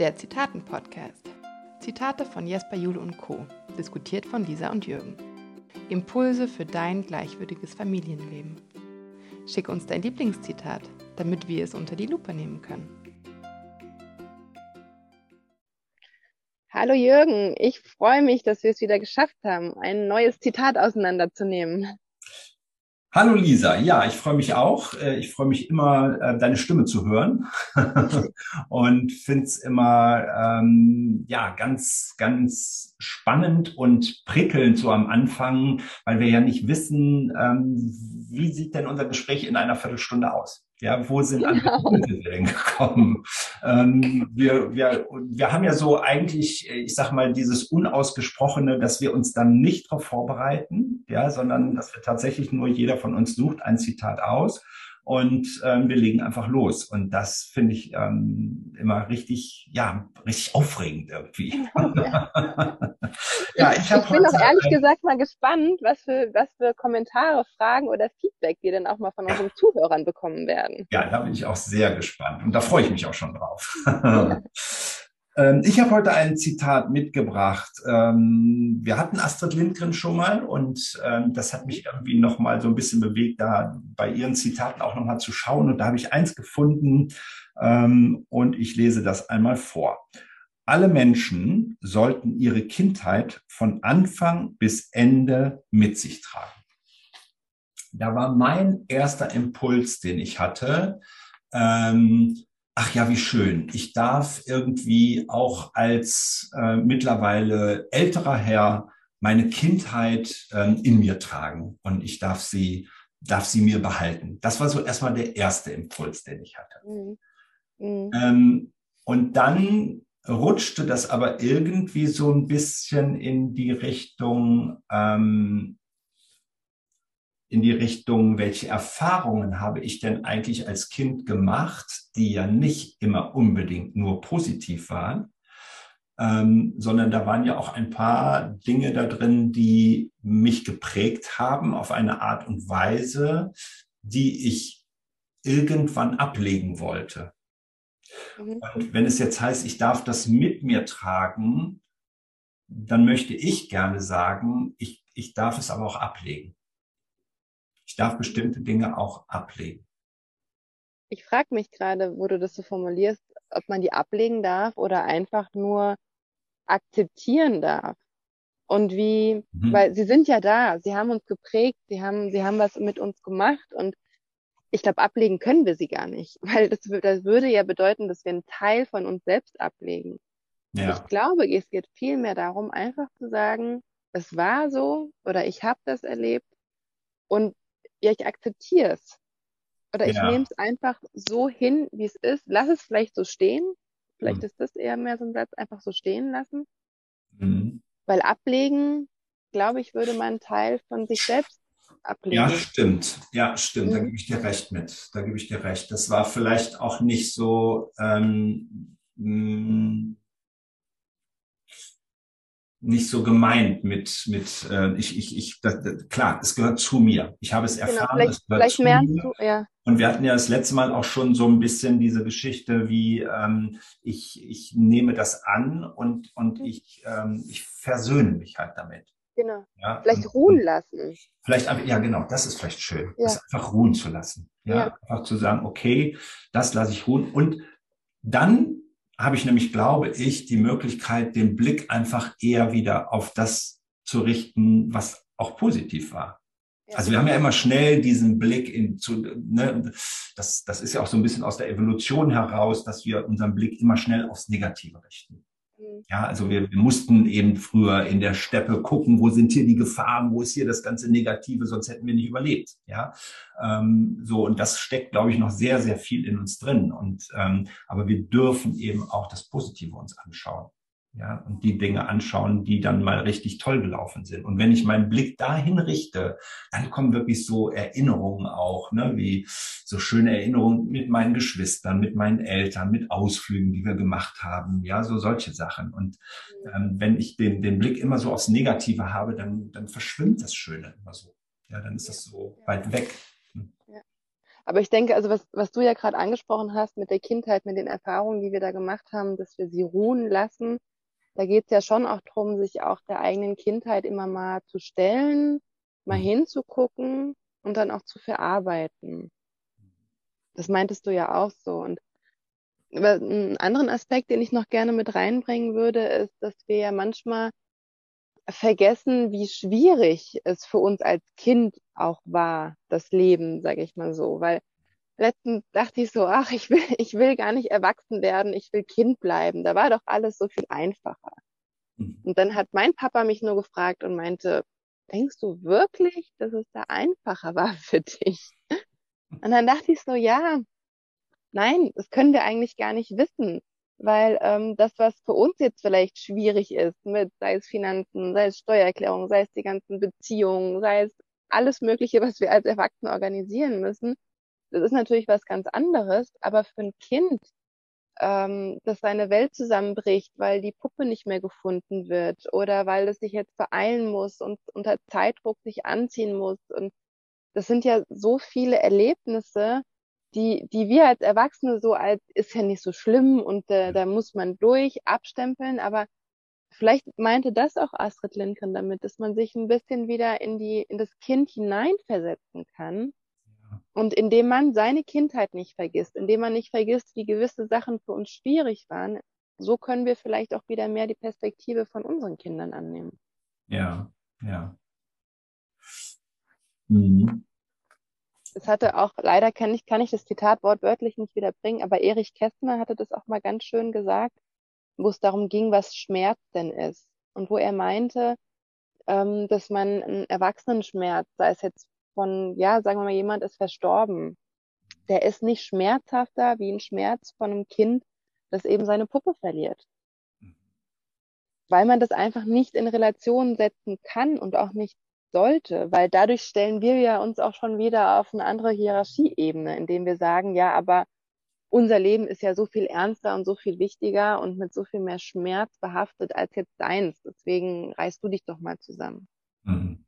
Der Zitaten-Podcast. Zitate von Jesper Jule und Co. Diskutiert von Lisa und Jürgen. Impulse für dein gleichwürdiges Familienleben. Schick uns dein Lieblingszitat, damit wir es unter die Lupe nehmen können. Hallo Jürgen, ich freue mich, dass wir es wieder geschafft haben, ein neues Zitat auseinanderzunehmen. Hallo Lisa, ja, ich freue mich auch. Äh, ich freue mich immer, äh, deine Stimme zu hören und finde es immer ähm, ja ganz, ganz spannend und prickelnd so am Anfang, weil wir ja nicht wissen, ähm, wie sieht denn unser Gespräch in einer Viertelstunde aus. Ja, wo sind genau. andere denn gekommen? Ähm, wir, wir, wir haben ja so eigentlich, ich sag mal, dieses Unausgesprochene, dass wir uns dann nicht darauf vorbereiten, ja, sondern dass wir tatsächlich nur jeder von uns sucht ein Zitat aus und ähm, wir legen einfach los. Und das finde ich ähm, immer richtig, ja, richtig aufregend irgendwie. Ja, ja ich, ich bin auch ehrlich gesagt mal gespannt, was für, was für Kommentare, Fragen oder Feedback wir dann auch mal von unseren Zuhörern bekommen werden. Ja, da bin ich auch sehr gespannt und da freue ich mich auch schon drauf. Ähm, ich habe heute ein Zitat mitgebracht. Ähm, wir hatten Astrid Lindgren schon mal und ähm, das hat mich irgendwie noch mal so ein bisschen bewegt, da bei ihren Zitaten auch noch mal zu schauen. Und da habe ich eins gefunden und ich lese das einmal vor. Alle Menschen sollten ihre Kindheit von Anfang bis Ende mit sich tragen. Da war mein erster Impuls, den ich hatte. Ach ja, wie schön. Ich darf irgendwie auch als äh, mittlerweile älterer Herr meine Kindheit ähm, in mir tragen und ich darf sie, darf sie mir behalten. Das war so erstmal der erste Impuls, den ich hatte. Mhm. Mhm. Ähm, und dann rutschte das aber irgendwie so ein bisschen in die Richtung, ähm, in die Richtung, welche Erfahrungen habe ich denn eigentlich als Kind gemacht, die ja nicht immer unbedingt nur positiv waren, ähm, sondern da waren ja auch ein paar Dinge da drin, die mich geprägt haben auf eine Art und Weise, die ich irgendwann ablegen wollte. Mhm. Und wenn es jetzt heißt, ich darf das mit mir tragen, dann möchte ich gerne sagen, ich, ich darf es aber auch ablegen. Ich darf bestimmte Dinge auch ablegen. Ich frage mich gerade, wo du das so formulierst, ob man die ablegen darf oder einfach nur akzeptieren darf. Und wie, mhm. weil sie sind ja da, sie haben uns geprägt, sie haben, sie haben was mit uns gemacht und ich glaube, ablegen können wir sie gar nicht, weil das, das würde ja bedeuten, dass wir einen Teil von uns selbst ablegen. Ja. Ich glaube, es geht viel mehr darum, einfach zu sagen, es war so oder ich habe das erlebt und ja, ich akzeptiere es. Oder ich ja. nehme es einfach so hin, wie es ist. Lass es vielleicht so stehen. Vielleicht mhm. ist das eher mehr so ein Satz, einfach so stehen lassen. Mhm. Weil ablegen, glaube ich, würde man einen Teil von sich selbst ablegen. Ja, stimmt. Ja, stimmt. Mhm. Da gebe ich dir recht mit. Da gebe ich dir recht. Das war vielleicht auch nicht so ähm, mh, nicht so gemeint mit mit äh, ich ich ich das, das, klar es gehört zu mir ich habe es genau, erfahren genau, es gehört zu mir du, ja. und wir hatten ja das letzte Mal auch schon so ein bisschen diese Geschichte wie ähm, ich ich nehme das an und und mhm. ich ähm, ich versöhne mich halt damit genau ja, vielleicht und, ruhen lassen vielleicht ja genau das ist vielleicht schön ja. das einfach ruhen zu lassen ja, ja. einfach zu sagen okay das lasse ich ruhen und dann habe ich nämlich, glaube ich, die Möglichkeit, den Blick einfach eher wieder auf das zu richten, was auch positiv war. Ja. Also wir haben ja immer schnell diesen Blick in zu, ne, das, das ist ja auch so ein bisschen aus der Evolution heraus, dass wir unseren Blick immer schnell aufs Negative richten. Mhm. Ja, also wir, wir mussten eben früher in der Steppe gucken, wo sind hier die Gefahren, wo ist hier das ganze Negative, sonst hätten wir nicht überlebt. Ja, ähm, so und das steckt, glaube ich, noch sehr, sehr viel in uns drin. Und ähm, aber wir dürfen eben auch das Positive uns anschauen ja, und die Dinge anschauen, die dann mal richtig toll gelaufen sind. Und wenn ich meinen Blick dahin richte, dann kommen wirklich so Erinnerungen auch, ne, wie so schöne Erinnerungen mit meinen Geschwistern, mit meinen Eltern, mit Ausflügen, die wir gemacht haben, ja, so solche Sachen. Und ähm, wenn ich den, den Blick immer so aufs Negative habe, dann, dann verschwimmt das Schöne immer so. Ja, dann ist das so weit weg. Ja. Aber ich denke, also was, was du ja gerade angesprochen hast mit der Kindheit, mit den Erfahrungen, die wir da gemacht haben, dass wir sie ruhen lassen, da geht es ja schon auch darum, sich auch der eigenen Kindheit immer mal zu stellen, mal mhm. hinzugucken und dann auch zu verarbeiten. Das meintest du ja auch so. Und einen anderen Aspekt, den ich noch gerne mit reinbringen würde, ist, dass wir ja manchmal vergessen, wie schwierig es für uns als Kind auch war, das Leben, sage ich mal so. Weil letztens dachte ich so, ach, ich will, ich will gar nicht erwachsen werden, ich will Kind bleiben. Da war doch alles so viel einfacher. Mhm. Und dann hat mein Papa mich nur gefragt und meinte, denkst du wirklich, dass es da einfacher war für dich? Und dann dachte ich so, ja, nein, das können wir eigentlich gar nicht wissen, weil ähm, das, was für uns jetzt vielleicht schwierig ist, mit sei es Finanzen, sei es Steuererklärung, sei es die ganzen Beziehungen, sei es alles Mögliche, was wir als Erwachsene organisieren müssen, das ist natürlich was ganz anderes, aber für ein Kind, ähm, dass seine Welt zusammenbricht, weil die Puppe nicht mehr gefunden wird oder weil es sich jetzt beeilen muss und unter Zeitdruck sich anziehen muss. Und das sind ja so viele Erlebnisse, die, die wir als Erwachsene so als ist ja nicht so schlimm und äh, da muss man durch abstempeln, aber vielleicht meinte das auch Astrid Lindgren damit, dass man sich ein bisschen wieder in die, in das Kind hineinversetzen kann. Und indem man seine Kindheit nicht vergisst, indem man nicht vergisst, wie gewisse Sachen für uns schwierig waren, so können wir vielleicht auch wieder mehr die Perspektive von unseren Kindern annehmen. Ja, ja. Mhm. Es hatte auch, leider kann ich, kann ich das Zitat wortwörtlich nicht wieder bringen, aber Erich Kästner hatte das auch mal ganz schön gesagt, wo es darum ging, was Schmerz denn ist. Und wo er meinte, ähm, dass man einen Erwachsenenschmerz, sei es jetzt von, ja, sagen wir mal, jemand ist verstorben, der ist nicht schmerzhafter wie ein Schmerz von einem Kind, das eben seine Puppe verliert. Weil man das einfach nicht in Relation setzen kann und auch nicht sollte, weil dadurch stellen wir ja uns auch schon wieder auf eine andere Hierarchieebene, indem wir sagen, ja, aber unser Leben ist ja so viel ernster und so viel wichtiger und mit so viel mehr Schmerz behaftet als jetzt deins. Deswegen reißt du dich doch mal zusammen. Mhm.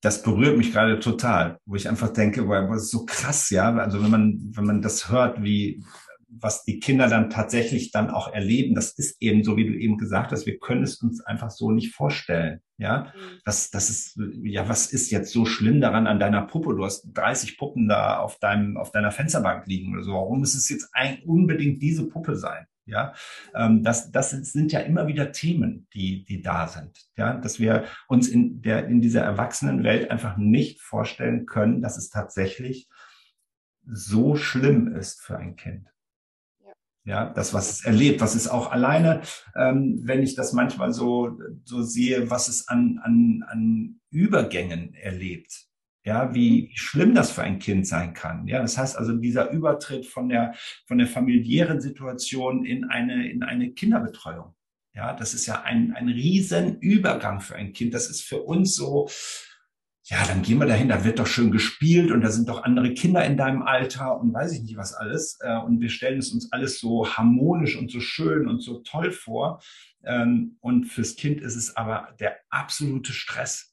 Das berührt mich gerade total, wo ich einfach denke, boah, das ist so krass, ja. Also wenn man, wenn man das hört, wie, was die Kinder dann tatsächlich dann auch erleben, das ist eben so, wie du eben gesagt hast, wir können es uns einfach so nicht vorstellen. Ja, mhm. das, das ist, ja, was ist jetzt so schlimm daran an deiner Puppe? Du hast 30 Puppen da auf deinem, auf deiner Fensterbank liegen oder so. Warum muss es jetzt ein, unbedingt diese Puppe sein? Ja, ähm, das, das sind ja immer wieder Themen, die, die da sind. Ja, dass wir uns in der, in dieser Erwachsenenwelt einfach nicht vorstellen können, dass es tatsächlich so schlimm ist für ein Kind. Ja, das, was es erlebt, was es auch alleine, ähm, wenn ich das manchmal so, so sehe, was es an, an, an Übergängen erlebt. Ja, wie, mhm. wie schlimm das für ein Kind sein kann. Ja, das heißt also dieser Übertritt von der, von der familiären Situation in eine, in eine Kinderbetreuung. Ja, das ist ja ein, ein riesen Übergang für ein Kind. Das ist für uns so, ja, dann gehen wir dahin, da wird doch schön gespielt und da sind doch andere Kinder in deinem Alter und weiß ich nicht was alles. Äh, und wir stellen es uns alles so harmonisch und so schön und so toll vor. Ähm, und fürs Kind ist es aber der absolute Stress.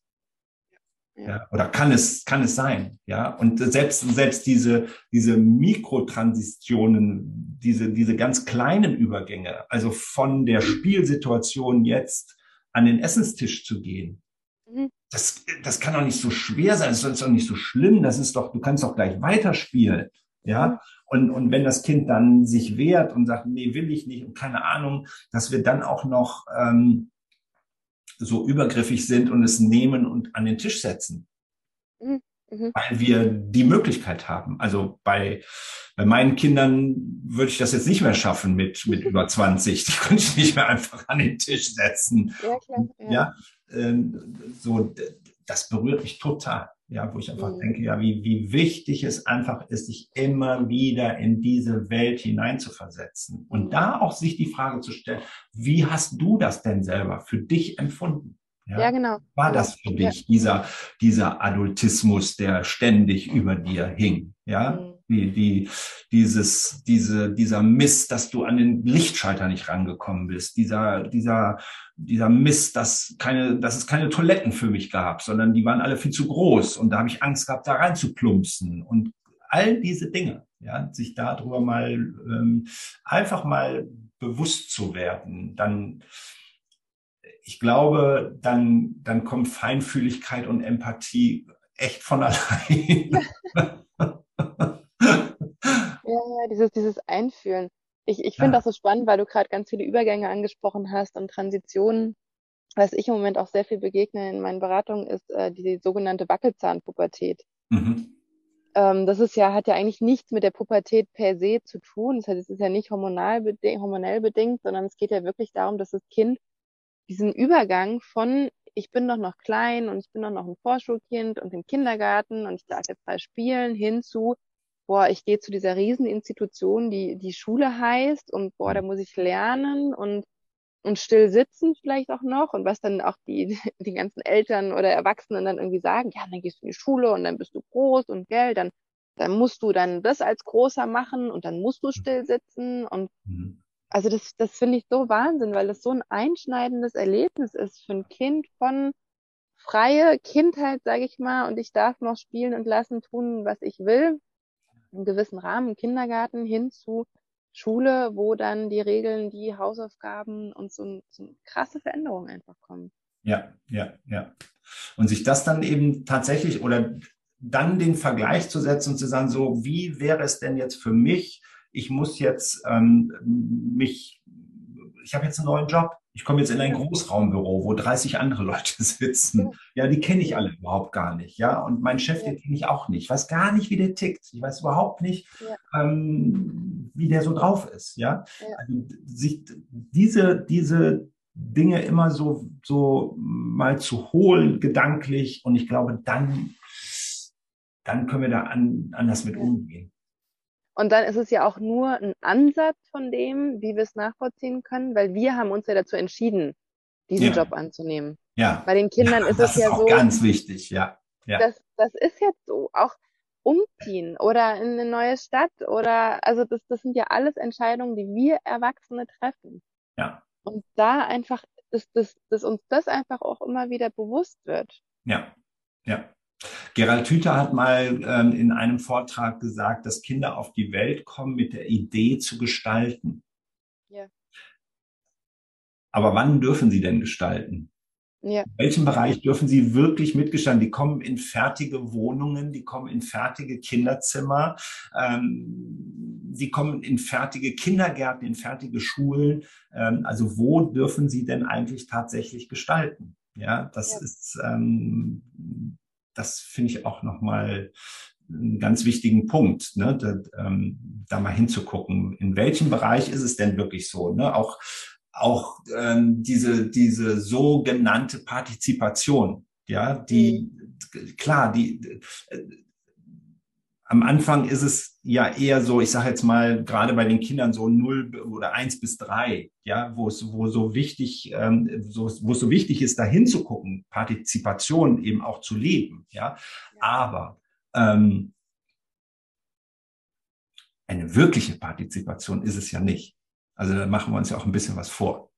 Ja, oder kann es, kann es sein, ja. Und selbst, selbst diese, diese Mikrotransitionen, diese, diese ganz kleinen Übergänge, also von der Spielsituation jetzt an den Essenstisch zu gehen, mhm das, das kann doch nicht so schwer sein, das ist doch nicht so schlimm, das ist doch, du kannst doch gleich weiterspielen. Ja, und, und wenn das Kind dann sich wehrt und sagt, nee, will ich nicht und keine Ahnung, dass wir dann auch noch ähm, so übergriffig sind und es nehmen und an den Tisch setzen. Mhm. mhm. Weil wir die Möglichkeit haben. Also bei, bei meinen Kindern würde ich das jetzt nicht mehr schaffen mit, mit über 20. Die könnte ich nicht mehr einfach an den Tisch setzen. Ja, klar. Ja. ja ähm, so, das berührt mich total. Ja, wo ich einfach mhm. denke, ja, wie, wie wichtig es einfach ist, sich immer wieder in diese Welt hineinzuversetzen und mhm. da auch sich die Frage zu stellen, wie hast du das denn selber für dich empfunden? Ja, ja genau. War das für dich, ja. dieser, dieser Adultismus, der ständig über dir hing? Ja, mhm. Die, die, dieses, diese, dieser Mist, dass du an den Lichtschalter nicht rangekommen bist, dieser, dieser, dieser Mist, dass keine, dass es keine Toiletten für mich gab, sondern die waren alle viel zu groß. Und da habe ich Angst gehabt, da reinzuplumpsen. Und all diese Dinge, ja, sich darüber mal ähm, einfach mal bewusst zu werden, dann ich glaube, dann, dann kommt Feinfühligkeit und Empathie echt von allein. ja, dieses, dieses Einfühlen. Ich, ich finde ja. das so spannend, weil du gerade ganz viele Übergänge angesprochen hast und Transitionen. Was ich im Moment auch sehr viel begegne in meinen Beratungen, ist äh, die sogenannte Wackelzahnpubertät. Mhm. Ähm, das ist ja, hat ja eigentlich nichts mit der Pubertät per se zu tun. Das heißt, es ist ja nicht hormonal bedingt, hormonell bedingt, sondern es geht ja wirklich darum, dass das Kind diesen Übergang von ich bin doch noch klein und ich bin doch noch ein Vorschulkind und im Kindergarten und ich darf jetzt mal spielen, hinzu, boah, ich gehe zu dieser Rieseninstitution, die die Schule heißt und boah, da muss ich lernen und und still sitzen vielleicht auch noch. Und was dann auch die, die ganzen Eltern oder Erwachsenen dann irgendwie sagen, ja, dann gehst du in die Schule und dann bist du groß und gell, dann, dann musst du dann das als großer machen und dann musst du still sitzen. Und mhm. also das, das finde ich so Wahnsinn, weil das so ein einschneidendes Erlebnis ist für ein Kind von freie Kindheit, sage ich mal, und ich darf noch spielen und lassen, tun, was ich will, im gewissen Rahmen, Kindergarten hin zu Schule, wo dann die Regeln, die Hausaufgaben und so, so krasse Veränderungen einfach kommen. Ja, ja, ja. Und sich das dann eben tatsächlich oder dann den Vergleich zu setzen und zu sagen, so, wie wäre es denn jetzt für mich, ich muss jetzt ähm, mich, ich habe jetzt einen neuen Job. Ich komme jetzt in ein Großraumbüro, wo 30 andere Leute sitzen. Ja, die kenne ich alle überhaupt gar nicht. Ja, und mein Chef, den kenne ich auch nicht. Ich weiß gar nicht, wie der tickt. Ich weiß überhaupt nicht, ja. ähm, wie der so drauf ist. Ja, ja. Also sich diese, diese Dinge immer so, so mal zu holen, gedanklich. Und ich glaube, dann, dann können wir da an, anders mit umgehen. Und dann ist es ja auch nur ein Ansatz von dem, wie wir es nachvollziehen können, weil wir haben uns ja dazu entschieden, diesen ja. Job anzunehmen. Ja. Bei den Kindern ja, ist es ja ist auch so. Ganz wichtig, ja. ja. Das, das ist jetzt so. Auch umziehen oder in eine neue Stadt oder, also das, das sind ja alles Entscheidungen, die wir Erwachsene treffen. Ja. Und da einfach, dass, dass, dass uns das einfach auch immer wieder bewusst wird. Ja. Ja. Gerald Hüther hat mal ähm, in einem Vortrag gesagt, dass Kinder auf die Welt kommen mit der Idee zu gestalten. Ja. Aber wann dürfen sie denn gestalten? Ja. In welchem Bereich dürfen sie wirklich mitgestalten? Die kommen in fertige Wohnungen, die kommen in fertige Kinderzimmer, ähm, die kommen in fertige Kindergärten, in fertige Schulen. Ähm, also wo dürfen sie denn eigentlich tatsächlich gestalten? Ja, das ja. ist ähm, das finde ich auch nochmal einen ganz wichtigen Punkt, ne? da, ähm, da mal hinzugucken. In welchem Bereich ist es denn wirklich so? Ne? Auch auch ähm, diese diese sogenannte Partizipation, ja, die mhm. klar, die am Anfang ist es ja eher so, ich sage jetzt mal, gerade bei den Kindern so null oder eins bis drei, ja, wo es wo so wichtig, ähm, so, wo es so wichtig ist, da hinzugucken, Partizipation eben auch zu leben, ja. Aber ähm, eine wirkliche Partizipation ist es ja nicht. Also da machen wir uns ja auch ein bisschen was vor.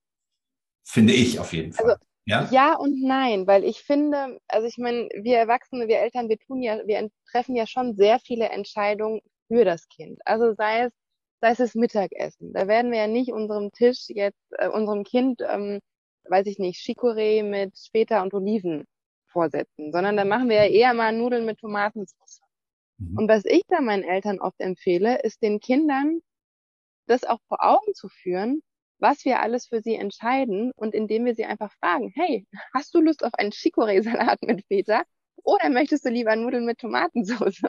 Finde ich auf jeden Fall. Also ja? ja und nein, weil ich finde, also ich meine, wir Erwachsene, wir Eltern, wir tun ja, wir treffen ja schon sehr viele Entscheidungen für das Kind. Also sei es, sei es das Mittagessen. Da werden wir ja nicht unserem Tisch jetzt, äh, unserem Kind, ähm, weiß ich nicht, Chicorée mit Feta und Oliven vorsetzen, sondern da machen wir ja eher mal Nudeln mit Tomatensauce. Mhm. Und was ich da meinen Eltern oft empfehle, ist den Kindern das auch vor Augen zu führen, was wir alles für sie entscheiden und indem wir sie einfach fragen, hey, hast du Lust auf einen Chicorée-Salat mit Feta oder möchtest du lieber Nudeln mit Tomatensauce?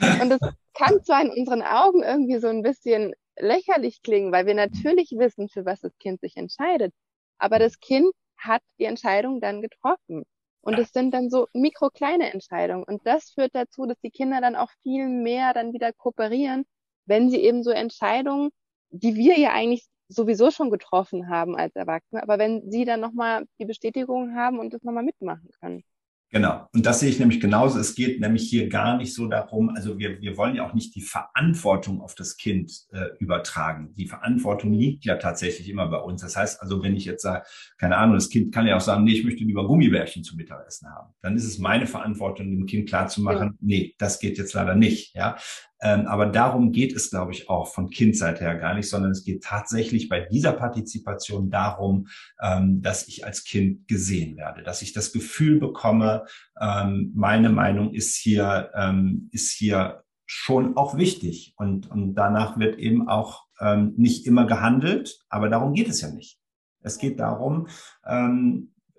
Und das kann zwar in unseren Augen irgendwie so ein bisschen lächerlich klingen, weil wir natürlich wissen, für was das Kind sich entscheidet. Aber das Kind hat die Entscheidung dann getroffen. Und es sind dann so mikrokleine Entscheidungen. Und das führt dazu, dass die Kinder dann auch viel mehr dann wieder kooperieren, wenn sie eben so Entscheidungen, die wir ja eigentlich sowieso schon getroffen haben als Erwachsene, aber wenn sie dann nochmal die Bestätigung haben und das nochmal mitmachen können. Genau. Und das sehe ich nämlich genauso. Es geht nämlich hier gar nicht so darum, also wir, wir wollen ja auch nicht die Verantwortung auf das Kind äh, übertragen. Die Verantwortung liegt ja tatsächlich immer bei uns. Das heißt also, wenn ich jetzt sage, keine Ahnung, das Kind kann ja auch sagen, nee, ich möchte lieber Gummibärchen zum Mittagessen haben. Dann ist es meine Verantwortung, dem Kind klarzumachen, ja. nee, das geht jetzt leider nicht. Ja. Ähm, aber darum geht es, glaube ich, auch von Kindseite her gar nicht, sondern es geht tatsächlich bei dieser Partizipation darum, ähm, dass ich als Kind gesehen werde, dass ich das Gefühl bekomme, ähm, meine Meinung ist hier, ist hier schon auch wichtig. Und, und danach wird eben auch nicht immer gehandelt, aber darum geht es ja nicht. Es geht darum,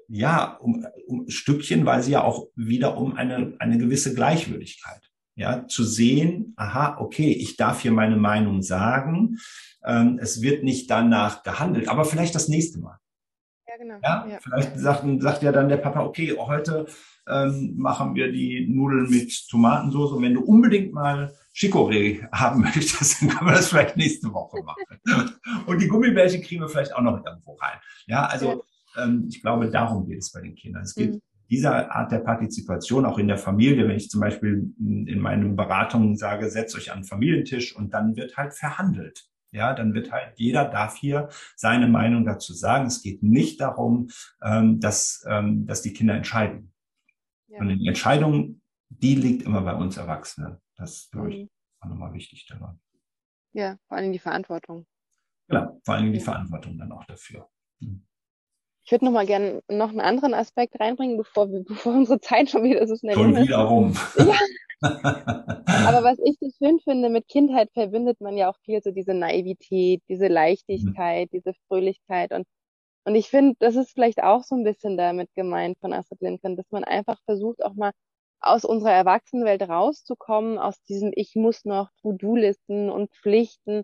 ja, um, um Stückchenweise ja auch wieder um eine, eine gewisse Gleichwürdigkeit ja, zu sehen, aha, okay, ich darf hier meine Meinung sagen. Ähm, es wird nicht danach gehandelt, aber vielleicht das nächste Mal. Ja, genau. Ja, ja. Vielleicht sagt, sagt ja dann der Papa, okay, heute ähm, machen wir die Nudeln mit Tomatensauce und wenn du unbedingt mal Chicorée haben möchtest, dann können wir das vielleicht nächste Woche machen. und die Gummibärchen kriegen wir vielleicht auch noch irgendwo rein. Ja, also. Ähm, ich glaube, darum geht es bei den Kindern. Es geht mhm dieser Art der Partizipation auch in der Familie, wenn ich zum Beispiel in meinen Beratungen sage, setzt euch an den Familientisch und dann wird halt verhandelt. Ja, dann wird halt jeder darf hier seine Meinung dazu sagen. Es geht nicht darum, ähm, dass, ähm, dass die Kinder entscheiden. Ja. Und die Entscheidung, die liegt immer bei uns Erwachsenen. Das ist, glaube ich, mhm. auch nochmal wichtig dabei. Ja, vor allem die Verantwortung. Genau, vor allem die Verantwortung dann auch dafür. Mhm. Ich würde noch mal gerne noch einen anderen Aspekt reinbringen, bevor wir, bevor unsere Zeit schon wieder so schnell schon ist. wieder rum. Ja. Aber was ich so schön finde, mit Kindheit verbindet man ja auch viel so diese Naivität, diese Leichtigkeit, mhm. diese Fröhlichkeit und und ich finde, das ist vielleicht auch so ein bisschen damit gemeint von Astrid Lindgren, dass man einfach versucht, auch mal aus unserer Erwachsenenwelt rauszukommen, aus diesem Ich muss noch To-Do-Listen und Pflichten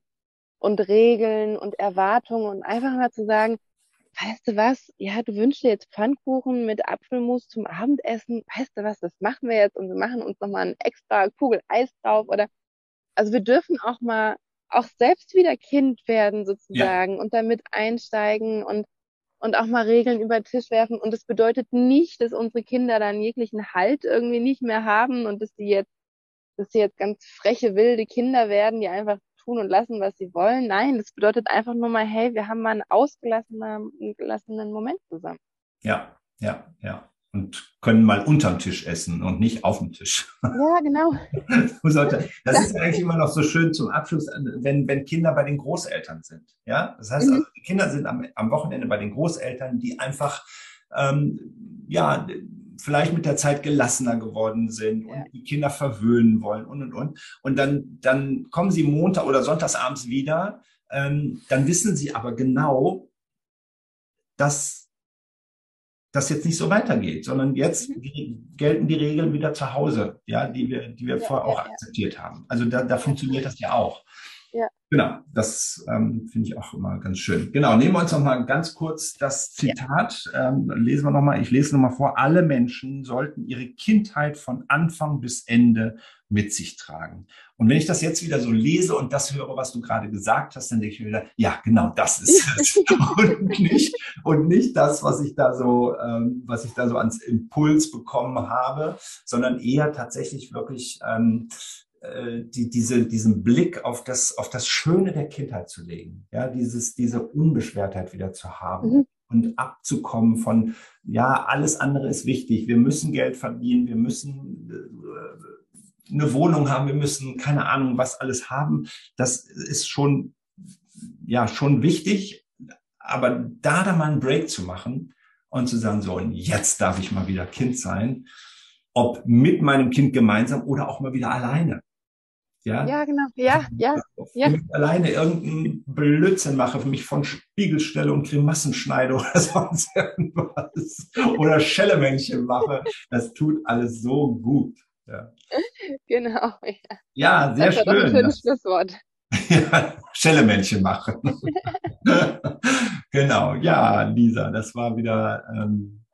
und Regeln und Erwartungen und einfach mal zu sagen, weißt du was, ja, du wünschst dir jetzt Pfannkuchen mit Apfelmus zum Abendessen, weißt du was, das machen wir jetzt und wir machen uns nochmal eine extra Kugel Eis drauf oder, also wir dürfen auch mal auch selbst wieder Kind werden sozusagen ja. und damit einsteigen und und auch mal Regeln über den Tisch werfen. Und das bedeutet nicht, dass unsere Kinder dann jeglichen Halt irgendwie nicht mehr haben und dass die jetzt, dass sie jetzt ganz freche, wilde Kinder werden, die einfach tun und lassen, was sie wollen. Nein, das bedeutet einfach nur mal, hey, wir haben mal einen ausgelassenen Moment zusammen. Ja, ja, ja. Und können mal unterm Tisch essen und nicht auf dem Tisch. Ja, genau. das ist eigentlich immer noch so schön zum Abschluss, wenn, wenn Kinder bei den Großeltern sind. Ja, das heißt, mhm. also, die Kinder sind am, am Wochenende bei den Großeltern, die einfach, ähm, ja, vielleicht mit der Zeit gelassener geworden sind und die Kinder verwöhnen wollen und und und. Und dann, dann kommen sie Montag oder Sonntagsabends wieder. Ähm, dann wissen sie aber genau, dass das jetzt nicht so weitergeht, sondern jetzt mhm. gelten die Regeln wieder zu Hause, ja, die wir, die wir ja, vorher auch ja, akzeptiert haben. Also da, da funktioniert das ja auch. Ja. Genau, das ähm, finde ich auch immer ganz schön. Genau, nehmen wir uns noch mal ganz kurz das Zitat, ja. ähm, lesen wir noch mal, ich lese noch mal vor, alle Menschen sollten ihre Kindheit von Anfang bis Ende mit sich tragen. Und wenn ich das jetzt wieder so lese und das höre, was du gerade gesagt hast, dann denke ich mir wieder, ja, genau, das ist es. und nicht, und nicht das, was ich da so, ähm, was ich da so ans Impuls bekommen habe, sondern eher tatsächlich wirklich ähm, äh, die, diese, diesen Blick auf das, auf das Schöne der Kindheit zu legen, ja, dieses, diese Unbeschwertheit wieder zu haben mhm. und abzukommen von, ja, alles andere ist wichtig, wir müssen Geld verdienen, wir müssen äh, eine Wohnung haben, wir müssen keine Ahnung, was alles haben. Das ist schon, ja, schon wichtig, aber da dann mal einen Break zu machen und zu sagen, so, und jetzt darf ich mal wieder Kind sein, ob mit meinem Kind gemeinsam oder auch mal wieder alleine. Ja, ja genau. Ja, ja. ja. Wenn ich alleine irgendeinen Blödsinn mache, für mich von Spiegelstelle und Grimassen schneide oder sonst irgendwas. Oder Schellemännchen mache. Das tut alles so gut. Ja. Genau. Ja, ja sehr das schön. Ein schönes Schlusswort. ja, Schellemännchen machen. genau. Ja, Lisa, das war wieder ähm,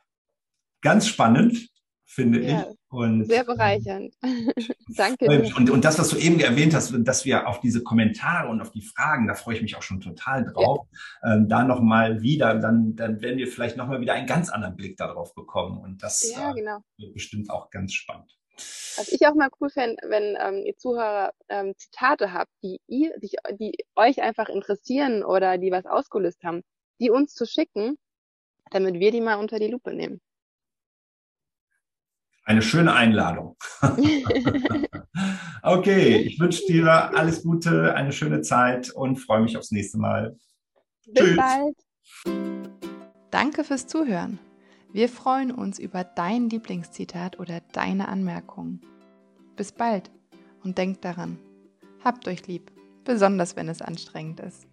ganz spannend finde ja, ich. Und, sehr bereichernd. Danke. Und, und, das, was du eben erwähnt hast, dass wir auf diese Kommentare und auf die Fragen, da freue ich mich auch schon total drauf, ja. ähm, da nochmal wieder, dann, dann werden wir vielleicht nochmal wieder einen ganz anderen Blick darauf bekommen. Und das ja, äh, genau. wird bestimmt auch ganz spannend. Was ich auch mal cool fände, wenn ähm, ihr Zuhörer ähm, Zitate habt, die ihr, die, die euch einfach interessieren oder die was ausgelöst haben, die uns zu schicken, damit wir die mal unter die Lupe nehmen. Eine schöne Einladung. okay, ich wünsche dir alles Gute, eine schöne Zeit und freue mich aufs nächste Mal. Bis Tschüss. bald. Danke fürs Zuhören. Wir freuen uns über dein Lieblingszitat oder deine Anmerkungen. Bis bald und denkt daran, habt euch lieb, besonders wenn es anstrengend ist.